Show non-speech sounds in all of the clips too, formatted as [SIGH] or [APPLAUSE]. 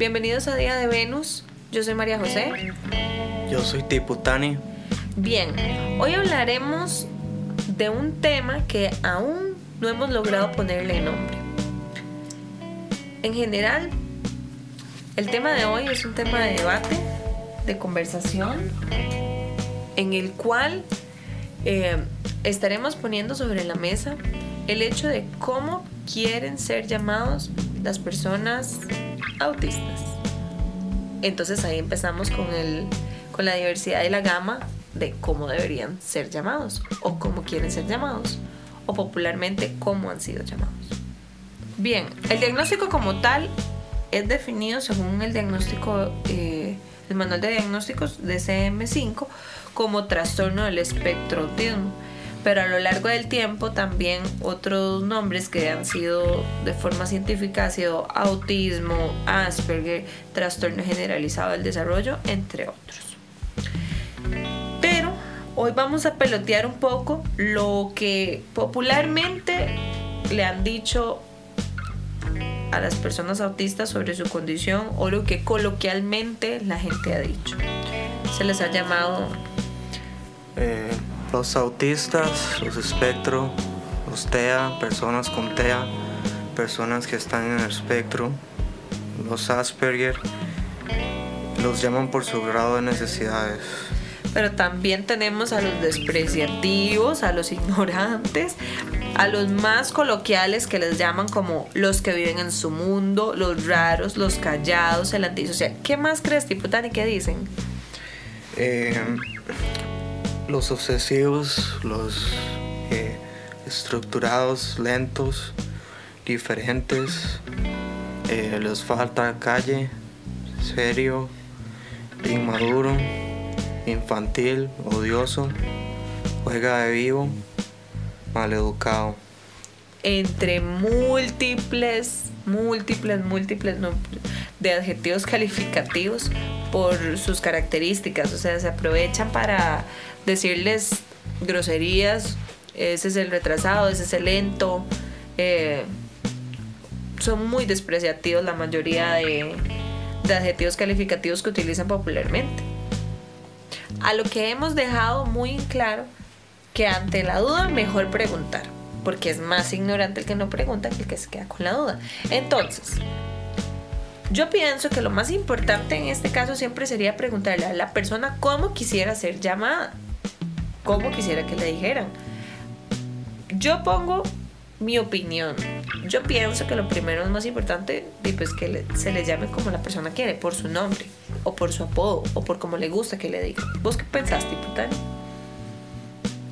Bienvenidos a Día de Venus. Yo soy María José. Yo soy Tiputani. Bien, hoy hablaremos de un tema que aún no hemos logrado ponerle nombre. En general, el tema de hoy es un tema de debate, de conversación, en el cual eh, estaremos poniendo sobre la mesa el hecho de cómo quieren ser llamados las personas autistas. Entonces ahí empezamos con, el, con la diversidad y la gama de cómo deberían ser llamados o cómo quieren ser llamados o popularmente cómo han sido llamados. Bien, el diagnóstico como tal es definido según el diagnóstico, eh, el manual de diagnósticos de CM5 como trastorno del espectro autismo pero a lo largo del tiempo también otros nombres que han sido de forma científica ha sido autismo, Asperger, trastorno generalizado del desarrollo, entre otros. Pero hoy vamos a pelotear un poco lo que popularmente le han dicho a las personas autistas sobre su condición o lo que coloquialmente la gente ha dicho. Se les ha llamado... Eh los autistas, los espectro, los TEA, personas con TEA, personas que están en el espectro, los Asperger, los llaman por su grado de necesidades. Pero también tenemos a los despreciativos, a los ignorantes, a los más coloquiales que les llaman como los que viven en su mundo, los raros, los callados, el antisocial. ¿Qué más crees, Tiputani? ¿Qué dicen? Eh, los obsesivos, los eh, estructurados, lentos, diferentes, eh, les falta calle, serio, inmaduro, infantil, odioso, juega de vivo, maleducado. Entre múltiples, múltiples, múltiples de adjetivos calificativos por sus características, o sea, se aprovechan para decirles groserías, ese es el retrasado, ese es el lento. Eh, son muy despreciativos la mayoría de, de adjetivos calificativos que utilizan popularmente. A lo que hemos dejado muy claro que ante la duda mejor preguntar, porque es más ignorante el que no pregunta que el que se queda con la duda. Entonces, yo pienso que lo más importante en este caso siempre sería preguntarle a la persona cómo quisiera ser llamada como quisiera que le dijeran. Yo pongo mi opinión. Yo pienso que lo primero es más importante pues que se le llame como la persona quiere, por su nombre, o por su apodo, o por como le gusta que le digan. ¿Vos qué pensaste, Putani?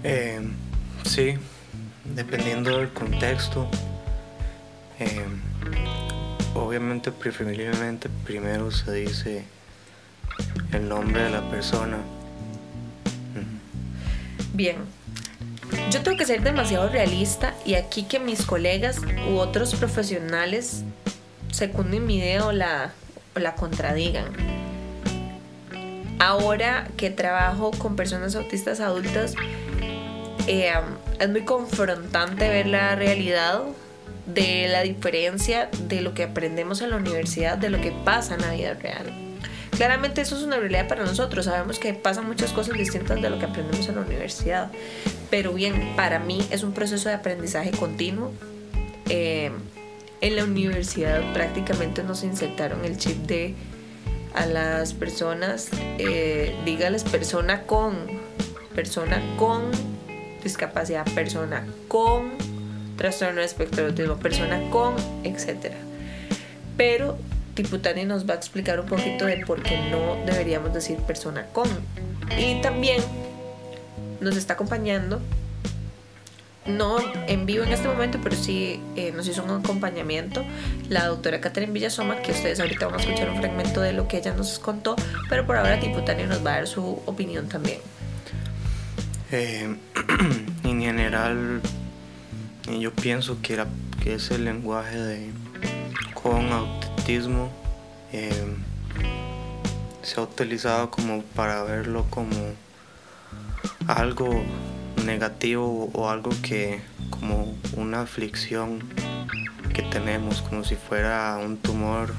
Eh, sí, dependiendo del contexto. Eh, obviamente, preferiblemente, primero se dice el nombre de la persona Bien, yo tengo que ser demasiado realista y aquí que mis colegas u otros profesionales secunden mi idea o la, la contradigan. Ahora que trabajo con personas autistas adultas, eh, es muy confrontante ver la realidad de la diferencia de lo que aprendemos en la universidad de lo que pasa en la vida real. Claramente eso es una realidad para nosotros, sabemos que pasan muchas cosas distintas de lo que aprendemos en la universidad, pero bien, para mí es un proceso de aprendizaje continuo. Eh, en la universidad prácticamente nos insertaron el chip de a las personas, eh, dígales persona con, persona con discapacidad, persona con trastorno de espectro autismo, persona con, etc. Pero Tiputani nos va a explicar un poquito de por qué no deberíamos decir persona con. Y también nos está acompañando, no en vivo en este momento, pero sí eh, nos hizo un acompañamiento la doctora Catherine Villasoma, que ustedes ahorita van a escuchar un fragmento de lo que ella nos contó, pero por ahora Tiputani nos va a dar su opinión también. Eh, [CLEARS THROAT] en general, yo pienso que, que es el lenguaje de con eh, se ha utilizado como para verlo como algo negativo o algo que como una aflicción que tenemos como si fuera un tumor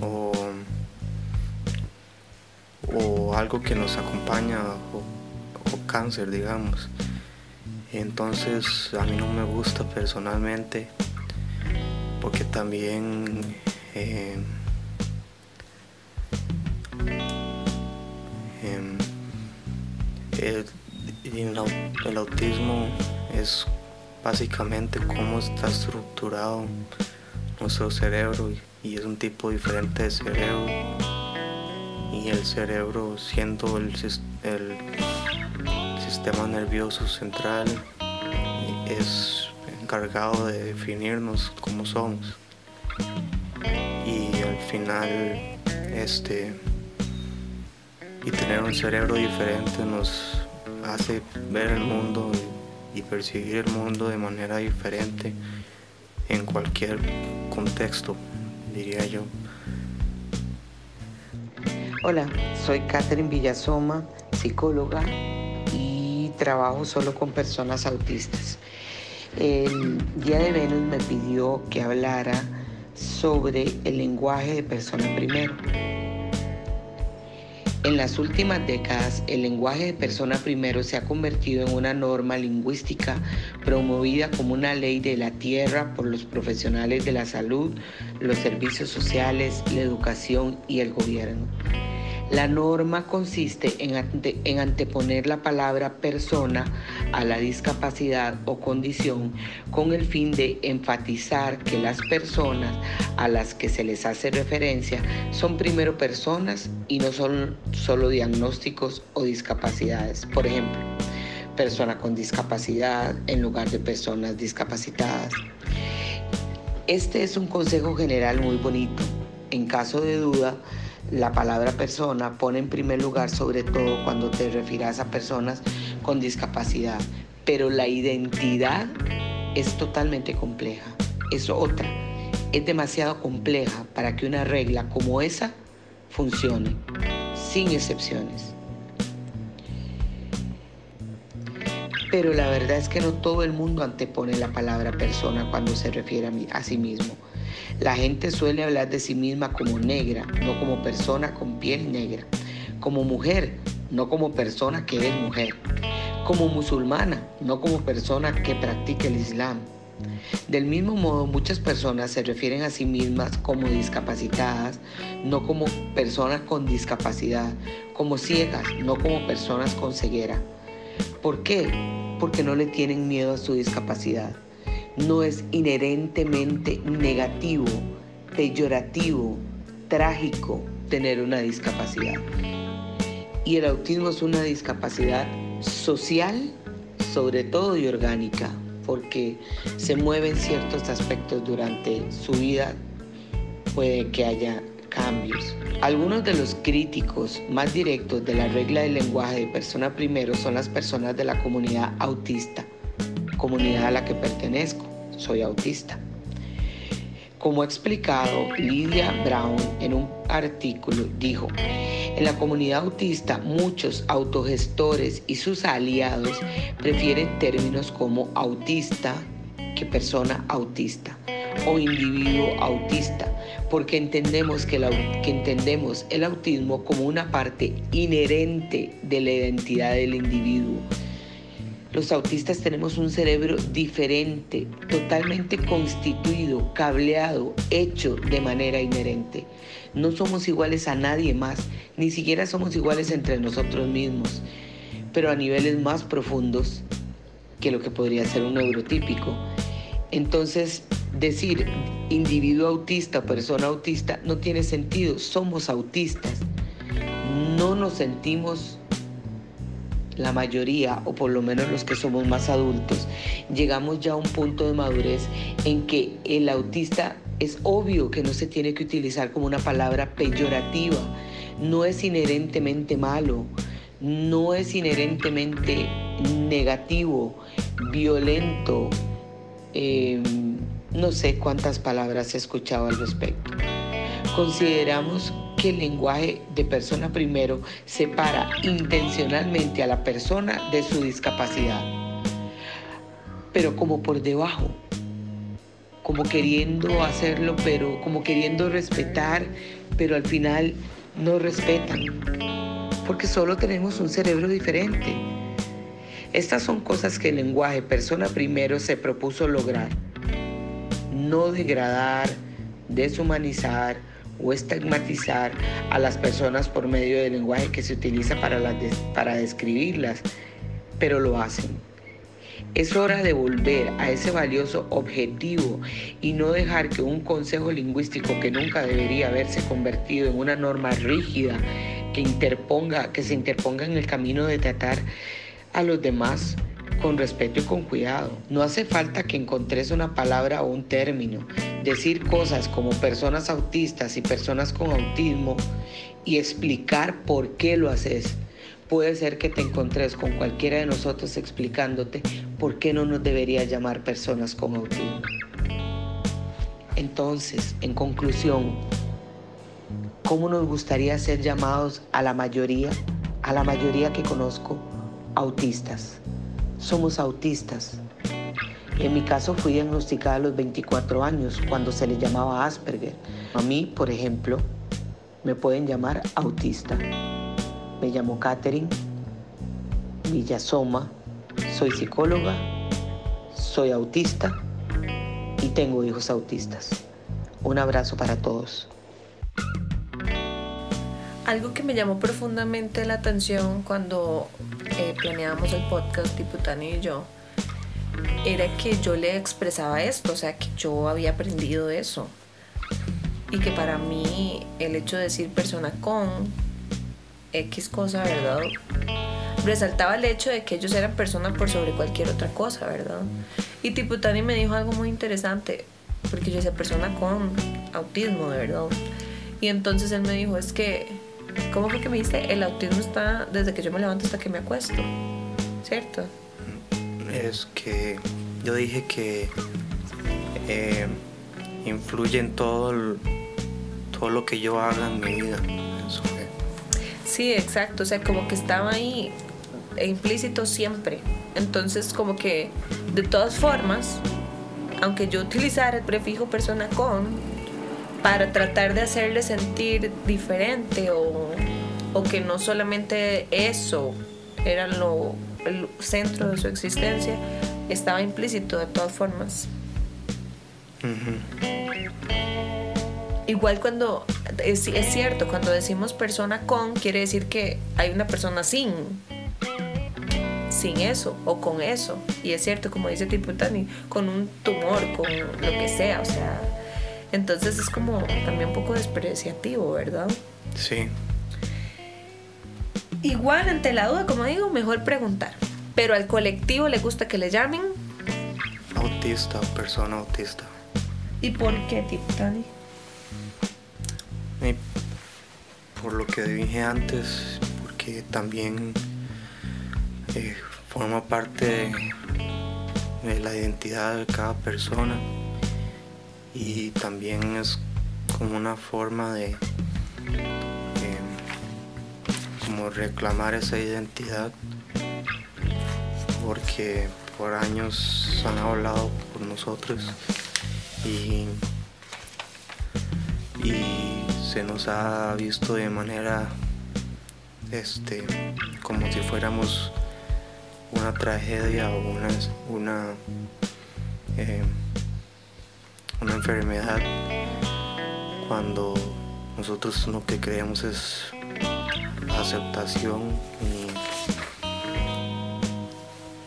o, o algo que nos acompaña o, cáncer, digamos. Entonces a mí no me gusta personalmente porque también eh, em, el, autismo es básicamente cómo está estructurado nuestro cerebro y es un tipo diferente de cerebro. Y el cerebro siendo el sistema nervioso central es encargado de definirnos como somos y al final este y tener un cerebro diferente nos hace ver el mundo y percibir el mundo de manera diferente en cualquier contexto, diría yo. Hola, soy Catherine Villasoma, psicóloga y trabajo solo con personas autistas. El día de Venus me pidió que hablara sobre el lenguaje de persona primero. En las últimas décadas, el lenguaje de persona primero se ha convertido en una norma lingüística promovida como una ley de la tierra por los profesionales de la salud, los servicios sociales, la educación y el gobierno. La norma consiste en, anteponer la palabra persona a la discapacidad o condición con el fin de enfatizar que las personas a las que se les hace referencia son primero personas y no son solo diagnósticos o discapacidades. Por ejemplo, persona con discapacidad en lugar de personas discapacitadas. Este es un consejo general muy bonito. En caso de duda, la palabra persona pone en primer lugar sobre todo cuando te refieras a personas con discapacidad, pero la identidad es totalmente compleja, es otra, es demasiado compleja para que una regla como esa funcione, sin excepciones. Pero la verdad es que no todo el mundo antepone la palabra persona cuando se refiere a, sí mismo. La gente suele hablar de sí misma como negra, no como persona con piel negra, como mujer, no como persona que es mujer, como musulmana, no como persona que practica el Islam. Del mismo modo, muchas personas se refieren a sí mismas como discapacitadas, no como personas con discapacidad, como ciegas, no como personas con ceguera. ¿Por qué? Porque no le tienen miedo a su discapacidad no es inherentemente negativo, peyorativo, trágico tener una discapacidad. Y el autismo es una discapacidad social, sobre todo y orgánica, porque se mueven ciertos aspectos durante su vida, puede que haya cambios. Algunos de los críticos más directos de la regla del lenguaje de persona primero son las personas de la comunidad autista comunidad a la que pertenezco, soy autista. Como ha explicado Lydia Brown en un artículo, dijo, en la comunidad autista muchos autogestores y sus aliados prefieren términos como autista que persona autista o individuo autista, porque entendemos que, que entendemos el autismo como una parte inherente de la identidad del individuo los autistas tenemos un cerebro diferente, totalmente constituido, cableado, hecho de manera inherente. No somos iguales a nadie más, ni siquiera somos iguales entre nosotros mismos, pero a niveles más profundos que lo que podría ser un neurotípico. Entonces, decir individuo autista persona autista no tiene sentido, somos autistas. No nos sentimos la mayoría, o por lo menos los que somos más adultos, llegamos ya a un punto de madurez en que el autista es obvio que no se tiene que utilizar como una palabra peyorativa, no es inherentemente malo, no es inherentemente negativo, violento, em, no sé cuántas palabras he escuchado al respecto. Consideramos que el lenguaje de persona primero separa intencionalmente a la persona de su discapacidad, pero como por debajo. como queriendo hacerlo, pero como queriendo respetar, pero al final no respetan, porque solo tenemos un cerebro diferente. Estas son cosas que el lenguaje persona primero se propuso lograr. No degradar, deshumanizar o estigmatizar a las personas por medio del lenguaje que se utiliza para, para describirlas, pero lo hacen. Es hora de volver a ese valioso objetivo y no dejar que un consejo lingüístico que nunca debería haberse convertido en una norma rígida que interponga, que se interponga en el camino de tratar a los demás con respeto y con cuidado. No hace falta que encontres una palabra o un término. Decir cosas como personas autistas y personas con autismo y explicar por qué lo haces. Puede ser que te encontres con cualquiera de nosotros explicándote por qué no nos debería llamar personas con autismo. Entonces, en conclusión, ¿cómo nos gustaría ser llamados a la mayoría, a la mayoría que conozco? autistas. Somos autistas. En mi caso fui diagnosticada a los 24 años cuando se le llamaba Asperger. A mí, por ejemplo, me pueden llamar autista. Me llamo Catherine Villasoma, soy psicóloga, soy autista y tengo hijos autistas. Un abrazo para todos. Algo que me llamó profundamente la atención cuando eh, planeábamos el podcast, Tiputani y yo, era que yo le expresaba esto, o sea, que yo había aprendido eso. Y que para mí el hecho de decir persona con X cosa, ¿verdad? Resaltaba el hecho de que ellos eran personas por sobre cualquier otra cosa, ¿verdad? Y Tiputani me dijo algo muy interesante, porque yo decía persona con autismo, verdad. Y entonces él me dijo, es que ¿Cómo fue que me dice? El autismo está desde que yo me levanto hasta que me acuesto, ¿cierto? Es que yo dije que eh, influye en todo, todo lo que yo haga en mi vida. Sí, exacto, o sea, como que estaba ahí implícito siempre. Entonces, como que de todas formas, aunque yo utilizara el prefijo persona con, para tratar de hacerle sentir diferente o, que no solamente eso era lo, el centro de su existencia, estaba implícito de todas formas. Igual cuando, es, es, cierto, cuando decimos persona con, quiere decir que hay una persona sin, sin eso o con eso. Y es cierto, como dice Tiputani, con un tumor, con lo que sea, o sea, entonces es como también un poco despreciativo, ¿verdad? Sí. Igual ante la duda, como digo, mejor preguntar. Pero al colectivo le gusta que le llamen autista persona autista. ¿Y por qué, tipo Tani? por lo que dije antes, porque también eh, forma parte de la identidad de cada persona y también es como una forma de como reclamar esa identidad porque por años han hablado por nosotros y, y se nos ha visto de manera este como si fuéramos una tragedia o una, una una enfermedad cuando nosotros lo que creemos es aceptación y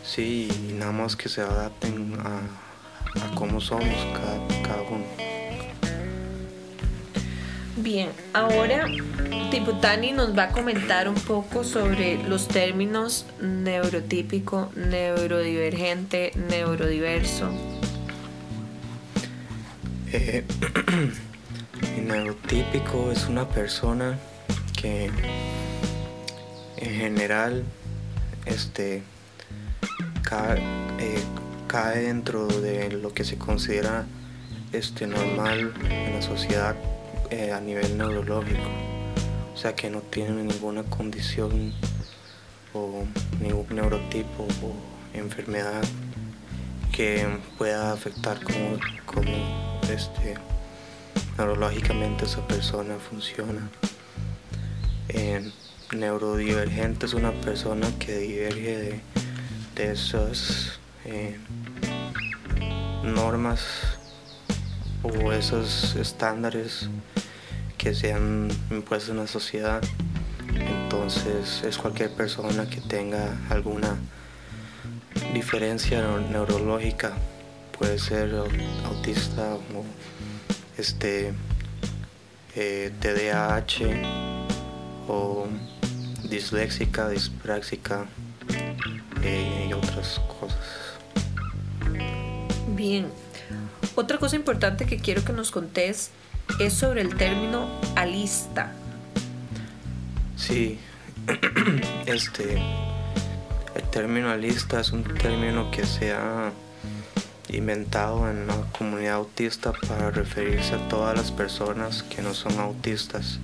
sí, nada más que se adapten a, cómo somos cada, cada uno. Bien, ahora Tiputani nos va a comentar un poco sobre los términos neurotípico, neurodivergente, neurodiverso. [COUGHS] Eh, neurotípico es una persona que en general este, eh, cae, dentro de lo que se considera este, normal en la sociedad eh, a nivel neurológico. O sea que no tiene ninguna condición o ningún neurotipo o enfermedad que pueda afectar como, como este, neurológicamente esa persona funciona. Eh, neurodivergente es una persona que diverge de, esas eh, normas o esos estándares que se han impuesto en la sociedad. Entonces es cualquier persona que tenga alguna diferencia neurológica, puede ser autista o este eh, TDAH o disléxica, dispráxica eh, y otras cosas. Bien, otra cosa importante que quiero que nos contés es sobre el término alista. Sí, [CLEARS THROAT] este, el término alista es un término que se ha inventado en la comunidad autista para referirse a todas las personas que no son autistas,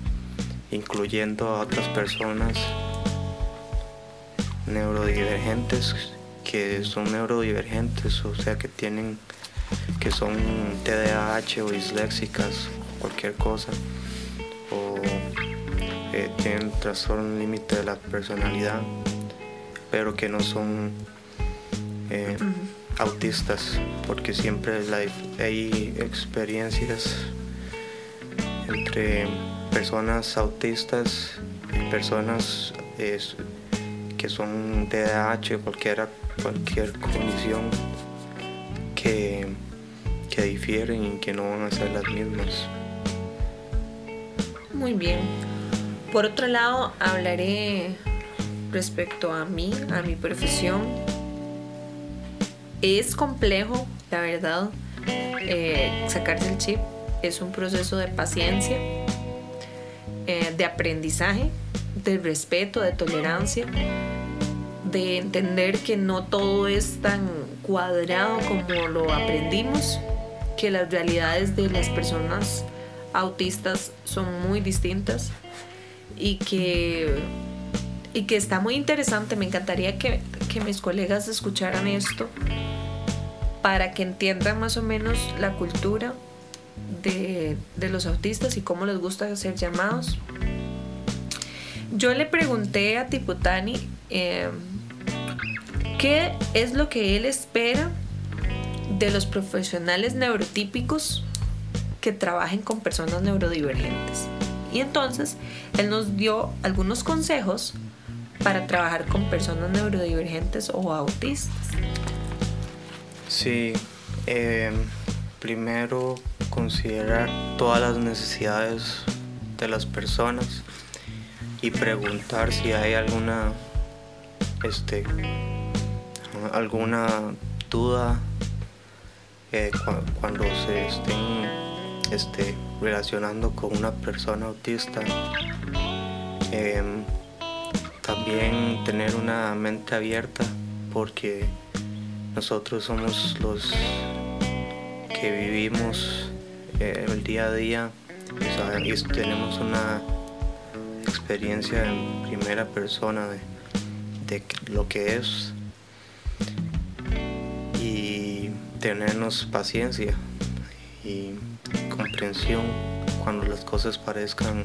incluyendo a otras personas neurodivergentes que son neurodivergentes, o sea que tienen que son TDAH o disléxicas, cualquier cosa, o eh, tienen trastorno límite de la personalidad, pero que no son eh, autistas, porque siempre hay experiencias entre personas autistas y personas que son TDAH, cualquiera, cualquier condición que, que difieren y que no van a ser las mismas. Muy bien. Por otro lado, hablaré respecto a mí, a mi profesión. Es complejo, la verdad, eh, sacarse el chip. Es un proceso de paciencia, eh, de aprendizaje, de respeto, de tolerancia, de entender que no todo es tan cuadrado como lo aprendimos, que las realidades de las personas autistas son muy distintas y que, y que está muy interesante. Me encantaría que, que mis colegas escucharan esto para que entiendan más o menos la cultura de, de, los autistas y cómo les gusta ser llamados. Yo le pregunté a Tiputani eh, qué es lo que él espera de los profesionales neurotípicos que trabajen con personas neurodivergentes. Y entonces él nos dio algunos consejos para trabajar con personas neurodivergentes o autistas. Sí, em, primero considerar todas las necesidades de las personas y preguntar si hay alguna este alguna duda eh, cuando se estén este, relacionando con una persona autista. Em, también tener una mente abierta porque nosotros somos los que vivimos eh, el día a día. Y tenemos una experiencia en primera persona de, de lo que es. Y tenernos paciencia y comprensión cuando las cosas parezcan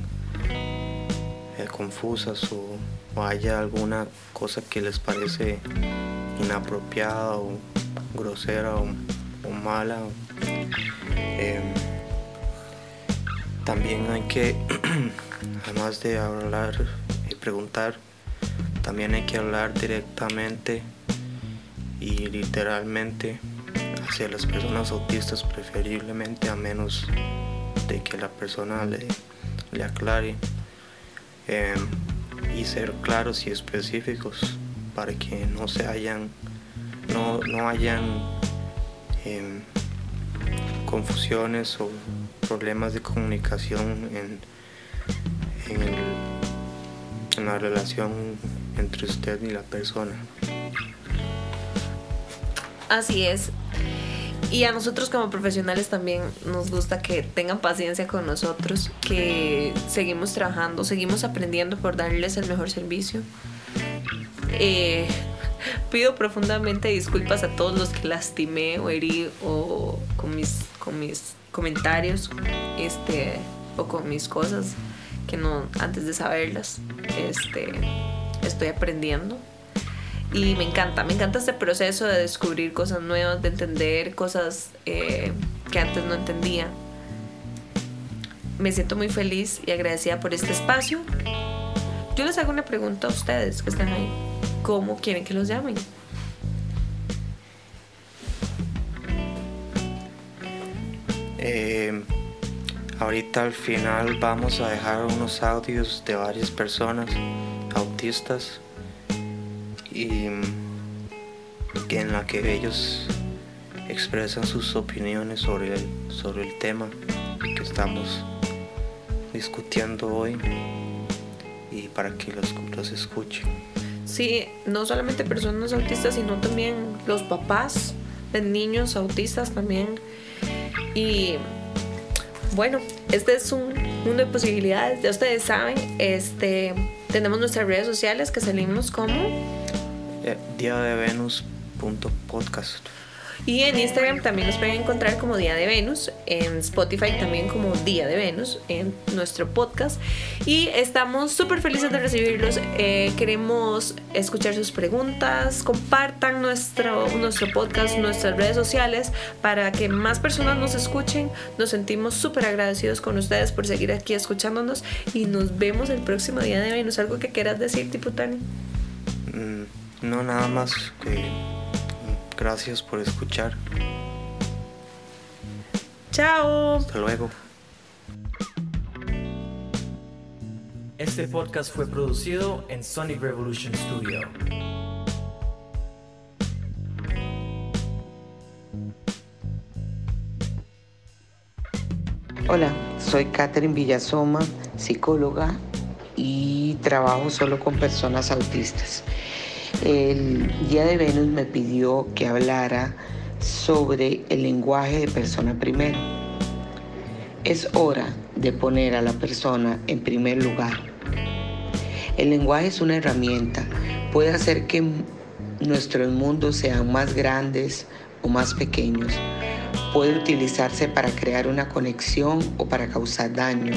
eh, confusas o, haya alguna cosa que les parece inapropiada o grosera o, mala. Em, también hay que, [CLEARS THROAT] además de hablar y preguntar, también hay que hablar directamente y literalmente hacia las personas autistas preferiblemente a menos de que la persona le, le aclare em, y ser claros y específicos para que no se hayan no, no hayan em, confusiones o problemas de comunicación en, en, en la relación entre usted y la persona. Así es. Y a nosotros como profesionales también nos gusta que tengan paciencia con nosotros, que seguimos trabajando, seguimos aprendiendo por darles el mejor servicio. Eh, Pido profundamente disculpas a todos los que lastimé o herí o con mis, con mis comentarios este, o con mis cosas que no antes de saberlas este, estoy aprendiendo. Y me encanta, me encanta este proceso de descubrir cosas nuevas, de entender cosas eh, que antes no entendía. Me siento muy feliz y agradecida por este espacio. Yo les hago una pregunta a ustedes que están ahí. ¿Cómo quieren que los llamen? Eh, ahorita al final vamos a dejar unos audios de varias personas autistas y en la que ellos expresan sus opiniones sobre el, sobre el tema que estamos discutiendo hoy y para que los, los escuchen. Sí, no solamente personas autistas, sino también los papás de niños autistas también. Y bueno, este es un mundo de posibilidades. Ya ustedes saben, este, tenemos nuestras redes sociales que salimos como Eh, Día de Venus.podcast. Y en Instagram también nos pueden encontrar como Día de Venus, en Spotify también como Día de Venus, en nuestro podcast. Y estamos súper felices de recibirlos. Eh, queremos escuchar sus preguntas, compartan nuestro, nuestro podcast, nuestras redes sociales para que más personas nos escuchen. Nos sentimos súper agradecidos con ustedes por seguir aquí escuchándonos y nos vemos el próximo Día de Venus. ¿Algo que quieras decir, Tiputani? Mm, No, nada más que gracias por escuchar. Chao. Hasta luego. Este podcast fue producido en Sonic Revolution Studio. Hola, soy Catherine Villasoma, psicóloga y trabajo solo con personas autistas. El Día de Venus me pidió que hablara sobre el lenguaje de persona primero. Es hora de poner a la persona en primer lugar. El lenguaje es una herramienta, puede hacer que nuestros mundos sean más grandes o más pequeños. Puede utilizarse para crear una conexión o para causar daño.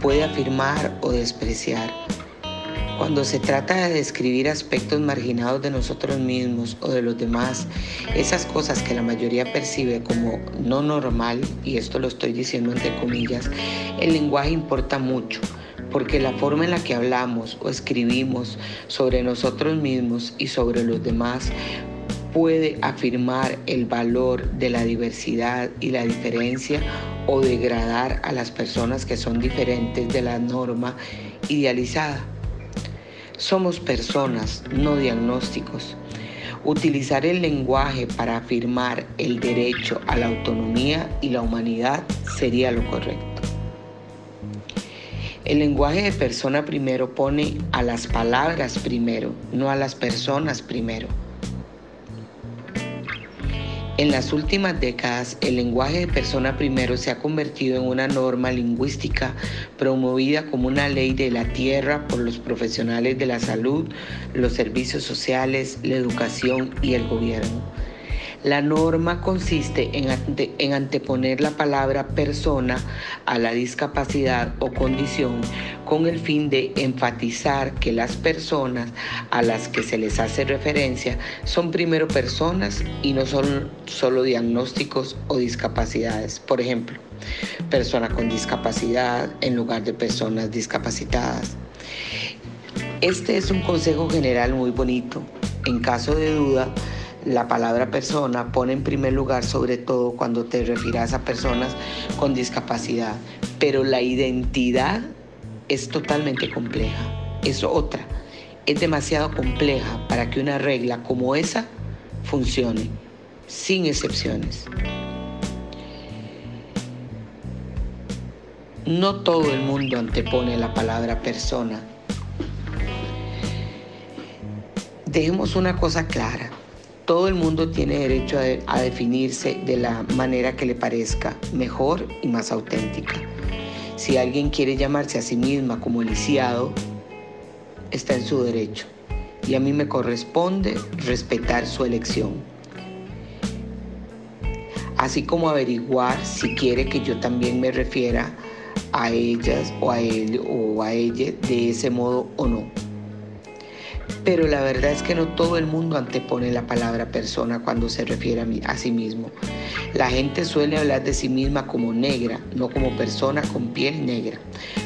Puede afirmar o despreciar. Cuando se trata de describir aspectos marginados de nosotros mismos o de los demás, esas cosas que la mayoría percibe como no normal, y esto lo estoy diciendo entre comillas, el lenguaje importa mucho, porque la forma en la que hablamos o escribimos sobre nosotros mismos y sobre los demás puede afirmar el valor de la diversidad y la diferencia o degradar a las personas que son diferentes de la norma idealizada. Somos personas, no diagnósticos. Utilizar el lenguaje para afirmar el derecho a la autonomía y la humanidad sería lo correcto. El lenguaje de persona primero pone a las palabras primero, no a las personas primero. En las últimas décadas, el lenguaje de persona primero se ha convertido en una norma lingüística promovida como una ley de la tierra por los profesionales de la salud, los servicios sociales, la educación y el gobierno. La norma consiste en, ante- en anteponer la palabra persona a la discapacidad o condición con el fin de enfatizar que las personas a las que se les hace referencia son primero personas y no son solo diagnósticos o discapacidades. Por ejemplo, persona con discapacidad en lugar de personas discapacitadas. Este es un consejo general muy bonito. En caso de duda, la palabra persona pone en primer lugar sobre todo cuando te refieras a personas con discapacidad, pero la identidad es totalmente compleja, es otra, es demasiado compleja para que una regla como esa funcione, sin excepciones. No todo el mundo antepone la palabra persona. Dejemos una cosa clara. Todo el mundo tiene derecho a, definirse de la manera que le parezca mejor y más auténtica. Si alguien quiere llamarse a sí misma como lisiado, está en su derecho. y a mí me corresponde respetar su elección. Así como averiguar si quiere que yo también me refiera a ellas o a él o a ella de ese modo o no. Pero la verdad es que no todo el mundo antepone la palabra persona cuando se refiere a, sí mismo. La gente suele hablar de sí misma como negra, no como persona con piel negra.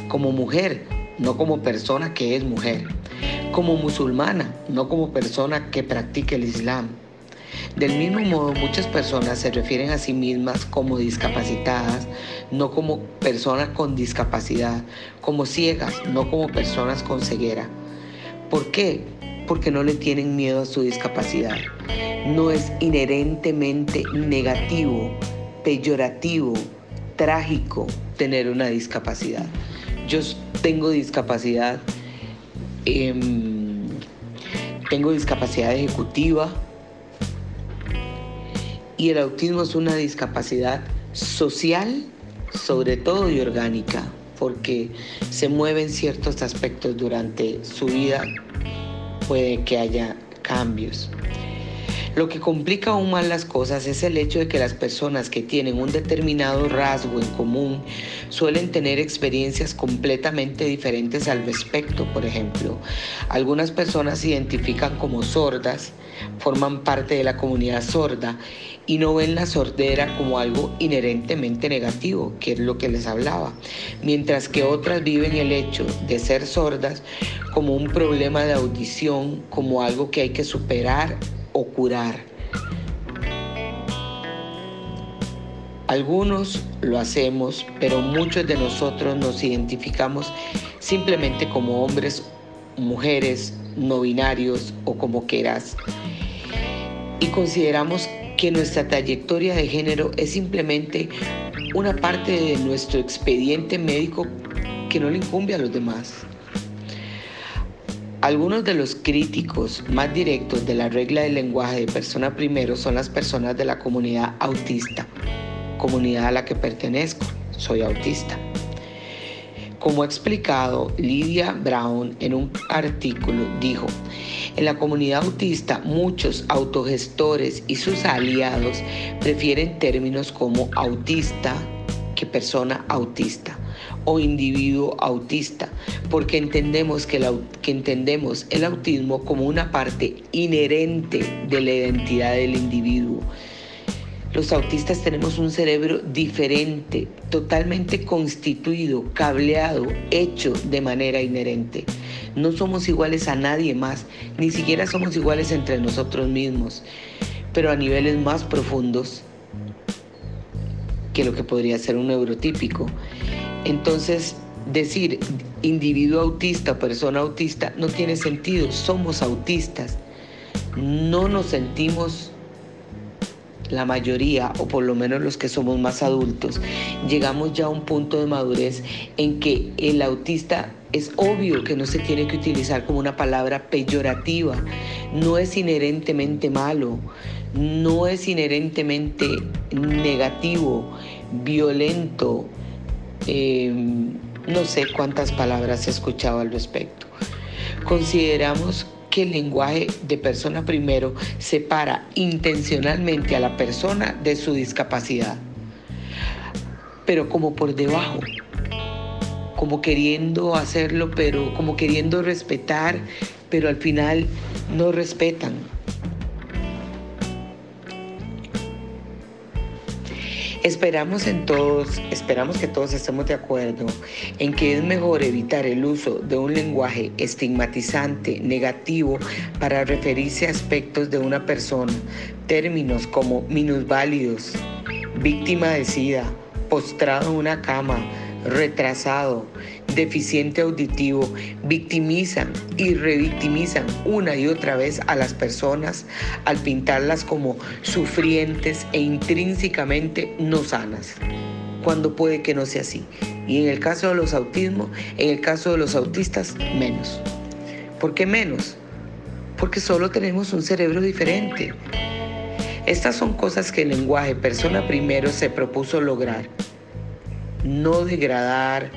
Como mujer, no como persona que es mujer. Como musulmana, no como persona que practica el Islam. Del mismo modo, muchas personas se refieren a sí mismas como discapacitadas, no como personas con discapacidad, como ciegas, no como personas con ceguera. ¿Por qué? Porque no le tienen miedo a su discapacidad. No es inherentemente negativo, peyorativo, trágico tener una discapacidad. Yo tengo discapacidad, em, tengo discapacidad ejecutiva y el autismo es una discapacidad social, sobre todo y orgánica, porque se mueven ciertos aspectos durante su vida, puede que haya cambios. Lo que complica aún más las cosas es el hecho de que las personas que tienen un determinado rasgo en común suelen tener experiencias completamente diferentes al respecto. Por ejemplo, algunas personas se identifican como sordas, forman parte de la comunidad sorda y no ven la sordera como algo inherentemente negativo, que es lo que les hablaba, mientras que otras viven el hecho de ser sordas como un problema de audición, como algo que hay que superar o curar. Algunos lo hacemos, pero muchos de nosotros nos identificamos simplemente como hombres, mujeres, no binarios o como quieras. Y consideramos que nuestra trayectoria de género es simplemente una parte de nuestro expediente médico que no le incumbe a los demás. Algunos de los críticos más directos de la regla del lenguaje de persona primero son las personas de la comunidad autista, comunidad a la que pertenezco, soy autista. Como ha explicado Lydia Brown en un artículo, dijo, en la comunidad autista muchos autogestores y sus aliados prefieren términos como autista que persona autista o individuo autista, porque entendemos que, que entendemos el autismo como una parte inherente de la identidad del individuo. Los autistas tenemos un cerebro diferente, totalmente constituido, cableado, hecho de manera inherente. No somos iguales a nadie más, ni siquiera somos iguales entre nosotros mismos, pero a niveles más profundos que lo que podría ser un neurotípico. Entonces, decir individuo autista persona autista no tiene sentido. Somos autistas. No nos sentimos la mayoría, o por lo menos los que somos más adultos, llegamos ya a un punto de madurez en que el autista es obvio que no se tiene que utilizar como una palabra peyorativa, no es inherentemente malo, no es inherentemente negativo, violento, Em, no sé cuántas palabras he escuchado al respecto. Consideramos que el lenguaje de persona primero separa intencionalmente a la persona de su discapacidad, pero como por debajo, como queriendo hacerlo, pero como queriendo respetar, pero al final no respetan. Esperamos en todos, esperamos que todos estemos de acuerdo en que es mejor evitar el uso de un lenguaje estigmatizante, negativo para referirse a aspectos de una persona, términos como minusválidos, víctima de sida, postrado en una cama, retrasado, deficiente auditivo, victimizan y revictimizan una y otra vez a las personas al pintarlas como sufrientes e intrínsecamente no sanas, cuando puede que no sea así. Y en el caso de los autismos, en el caso de los autistas, menos. ¿Por qué menos? Porque solo tenemos un cerebro diferente. Estas son cosas que el lenguaje persona primero se propuso lograr. No degradar,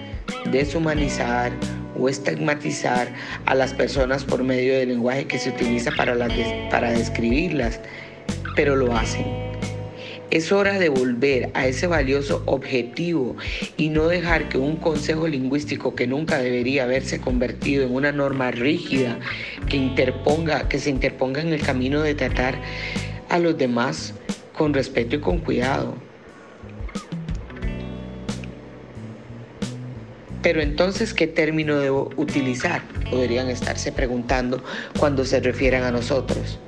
deshumanizar o estigmatizar a las personas por medio del lenguaje que se utiliza para, para describirlas, pero lo hacen. Es hora de volver a ese valioso objetivo y no dejar que un consejo lingüístico que nunca debería haberse convertido en una norma rígida que, interponga, que se interponga en el camino de tratar a los demás con respeto y con cuidado. Pero entonces, ¿qué término debo utilizar? Podrían estarse preguntando cuando se refieran a nosotros,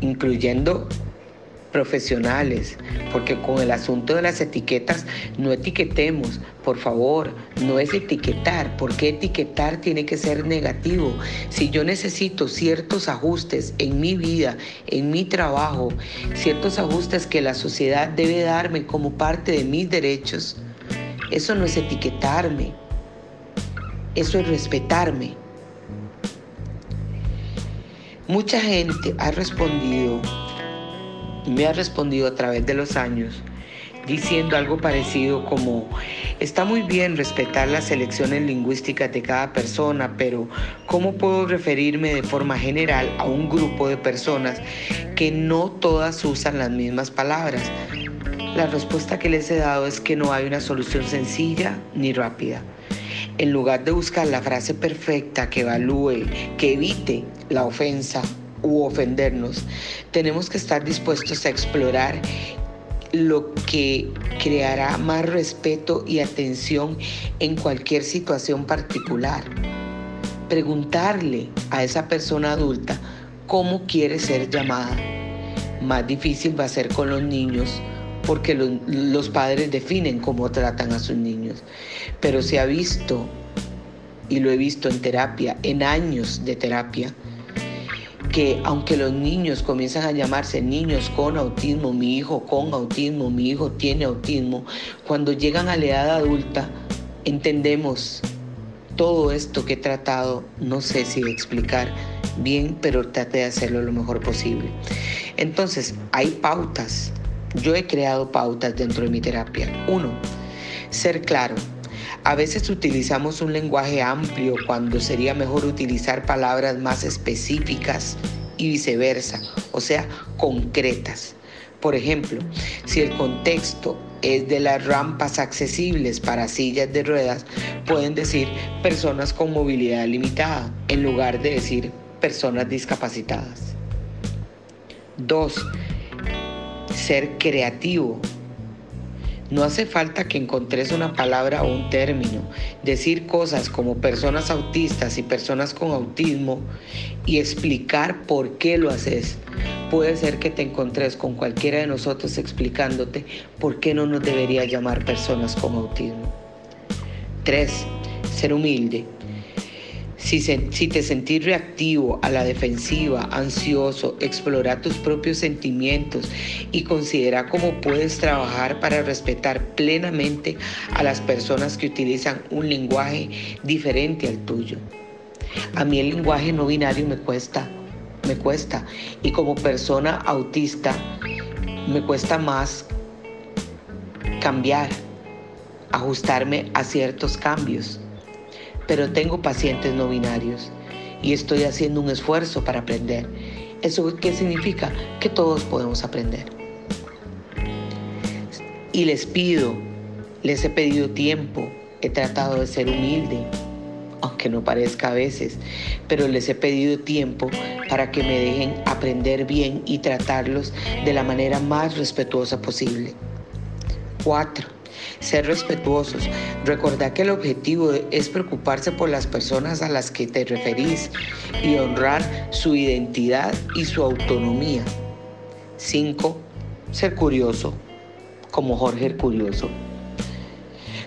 incluyendo profesionales, porque con el asunto de las etiquetas no etiquetemos, por favor, no es etiquetar, porque etiquetar tiene que ser negativo. Si yo necesito ciertos ajustes en mi vida, en mi trabajo, ciertos ajustes que la sociedad debe darme como parte de mis derechos, eso no es etiquetarme, eso es respetarme. Mucha gente ha respondido me ha respondido a través de los años diciendo algo parecido como, está muy bien respetar las elecciones lingüísticas de cada persona, pero ¿cómo puedo referirme de forma general a un grupo de personas que no todas usan las mismas palabras? La respuesta que les he dado es que no hay una solución sencilla ni rápida. En lugar de buscar la frase perfecta que evalúe, que evite la ofensa u ofendernos, tenemos que estar dispuestos a explorar lo que creará más respeto y atención en cualquier situación particular. Preguntarle a esa persona adulta cómo quiere ser llamada. Más difícil va a ser con los niños porque los, padres definen cómo tratan a sus niños. Pero se ha visto, y lo he visto en terapia, en años de terapia, que aunque los niños comienzan a llamarse niños con autismo, mi hijo con autismo, mi hijo tiene autismo, cuando llegan a la edad adulta entendemos todo esto que he tratado, no sé si explicar bien, pero traté de hacerlo lo mejor posible. Entonces, hay pautas. Yo he creado pautas dentro de mi terapia. Uno, ser claro. A veces utilizamos un lenguaje amplio cuando sería mejor utilizar palabras más específicas y viceversa, o sea, concretas. Por ejemplo, si el contexto es de las rampas accesibles para sillas de ruedas, pueden decir personas con movilidad limitada en lugar de decir personas discapacitadas. 2. Ser creativo no hace falta que encontres una palabra o un término. Decir cosas como personas autistas y personas con autismo y explicar por qué lo haces. Puede ser que te encontres con cualquiera de nosotros explicándote por qué no nos debería llamar personas con autismo. 3. Ser humilde. Si, te sentís reactivo a la defensiva, ansioso, explora tus propios sentimientos y considera cómo puedes trabajar para respetar plenamente a las personas que utilizan un lenguaje diferente al tuyo. A mí el lenguaje no binario me cuesta, me cuesta. Y como persona autista me cuesta más cambiar, ajustarme a ciertos cambios pero tengo pacientes no binarios y estoy haciendo un esfuerzo para aprender. ¿Eso qué significa? Que todos podemos aprender. Y les pido, les he pedido tiempo, he tratado de ser humilde, aunque no parezca a veces, pero les he pedido tiempo para que me dejen aprender bien y tratarlos de la manera más respetuosa posible. Cuatro, ser respetuosos. Recordad que el objetivo es preocuparse por las personas a las que te referís y honrar su identidad y su autonomía. 5. Ser curioso, como Jorge el Curioso.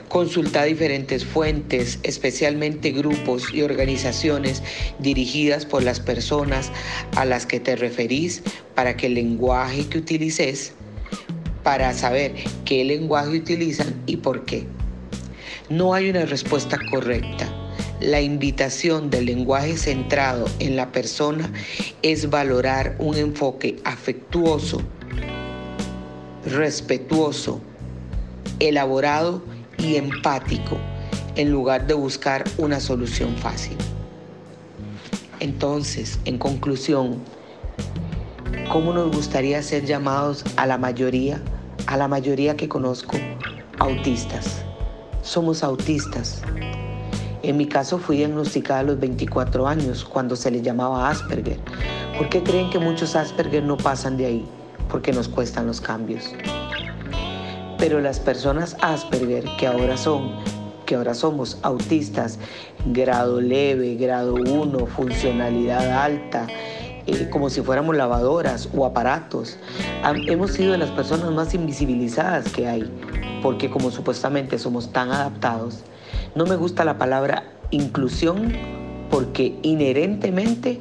Consulta diferentes fuentes, especialmente grupos y organizaciones dirigidas por las personas a las que te referís para que el lenguaje que utilices para saber qué lenguaje utilizan y por qué. No hay una respuesta correcta. La invitación del lenguaje centrado en la persona es valorar un enfoque afectuoso, respetuoso, elaborado y empático en lugar de buscar una solución fácil. Entonces, en conclusión, ¿cómo nos gustaría ser llamados a la mayoría, a la mayoría que conozco, autistas? Somos autistas. En mi caso fui diagnosticada a los 24 años cuando se le llamaba Asperger. ¿Por qué creen que muchos Asperger no pasan de ahí? Porque nos cuestan los cambios. Pero las personas Asperger que ahora son que ahora somos autistas, grado leve, grado 1, funcionalidad alta, eh, como si fuéramos lavadoras o aparatos. hemos sido de las personas más invisibilizadas que hay, porque como supuestamente somos tan adaptados, no me gusta la palabra inclusión porque inherentemente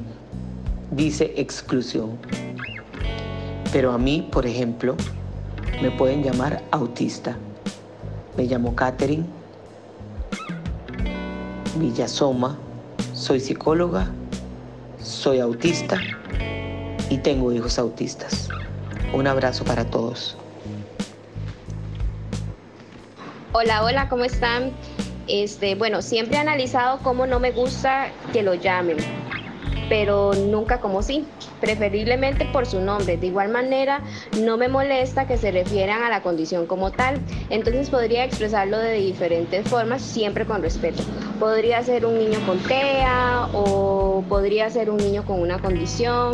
dice exclusión. Pero a mí, por ejemplo, me pueden llamar autista. Me llamo Catherine Villasoma, soy psicóloga, soy autista y tengo hijos autistas. Un abrazo para todos. Hola, hola, ¿cómo están? Este, bueno, siempre he analizado cómo no me gusta que lo llamen, pero nunca como sí preferiblemente por su nombre. De igual manera, no me molesta que se refieran a la condición como tal. Entonces podría expresarlo de diferentes formas, siempre con respeto. Podría ser un niño con TEA o podría ser un niño con una condición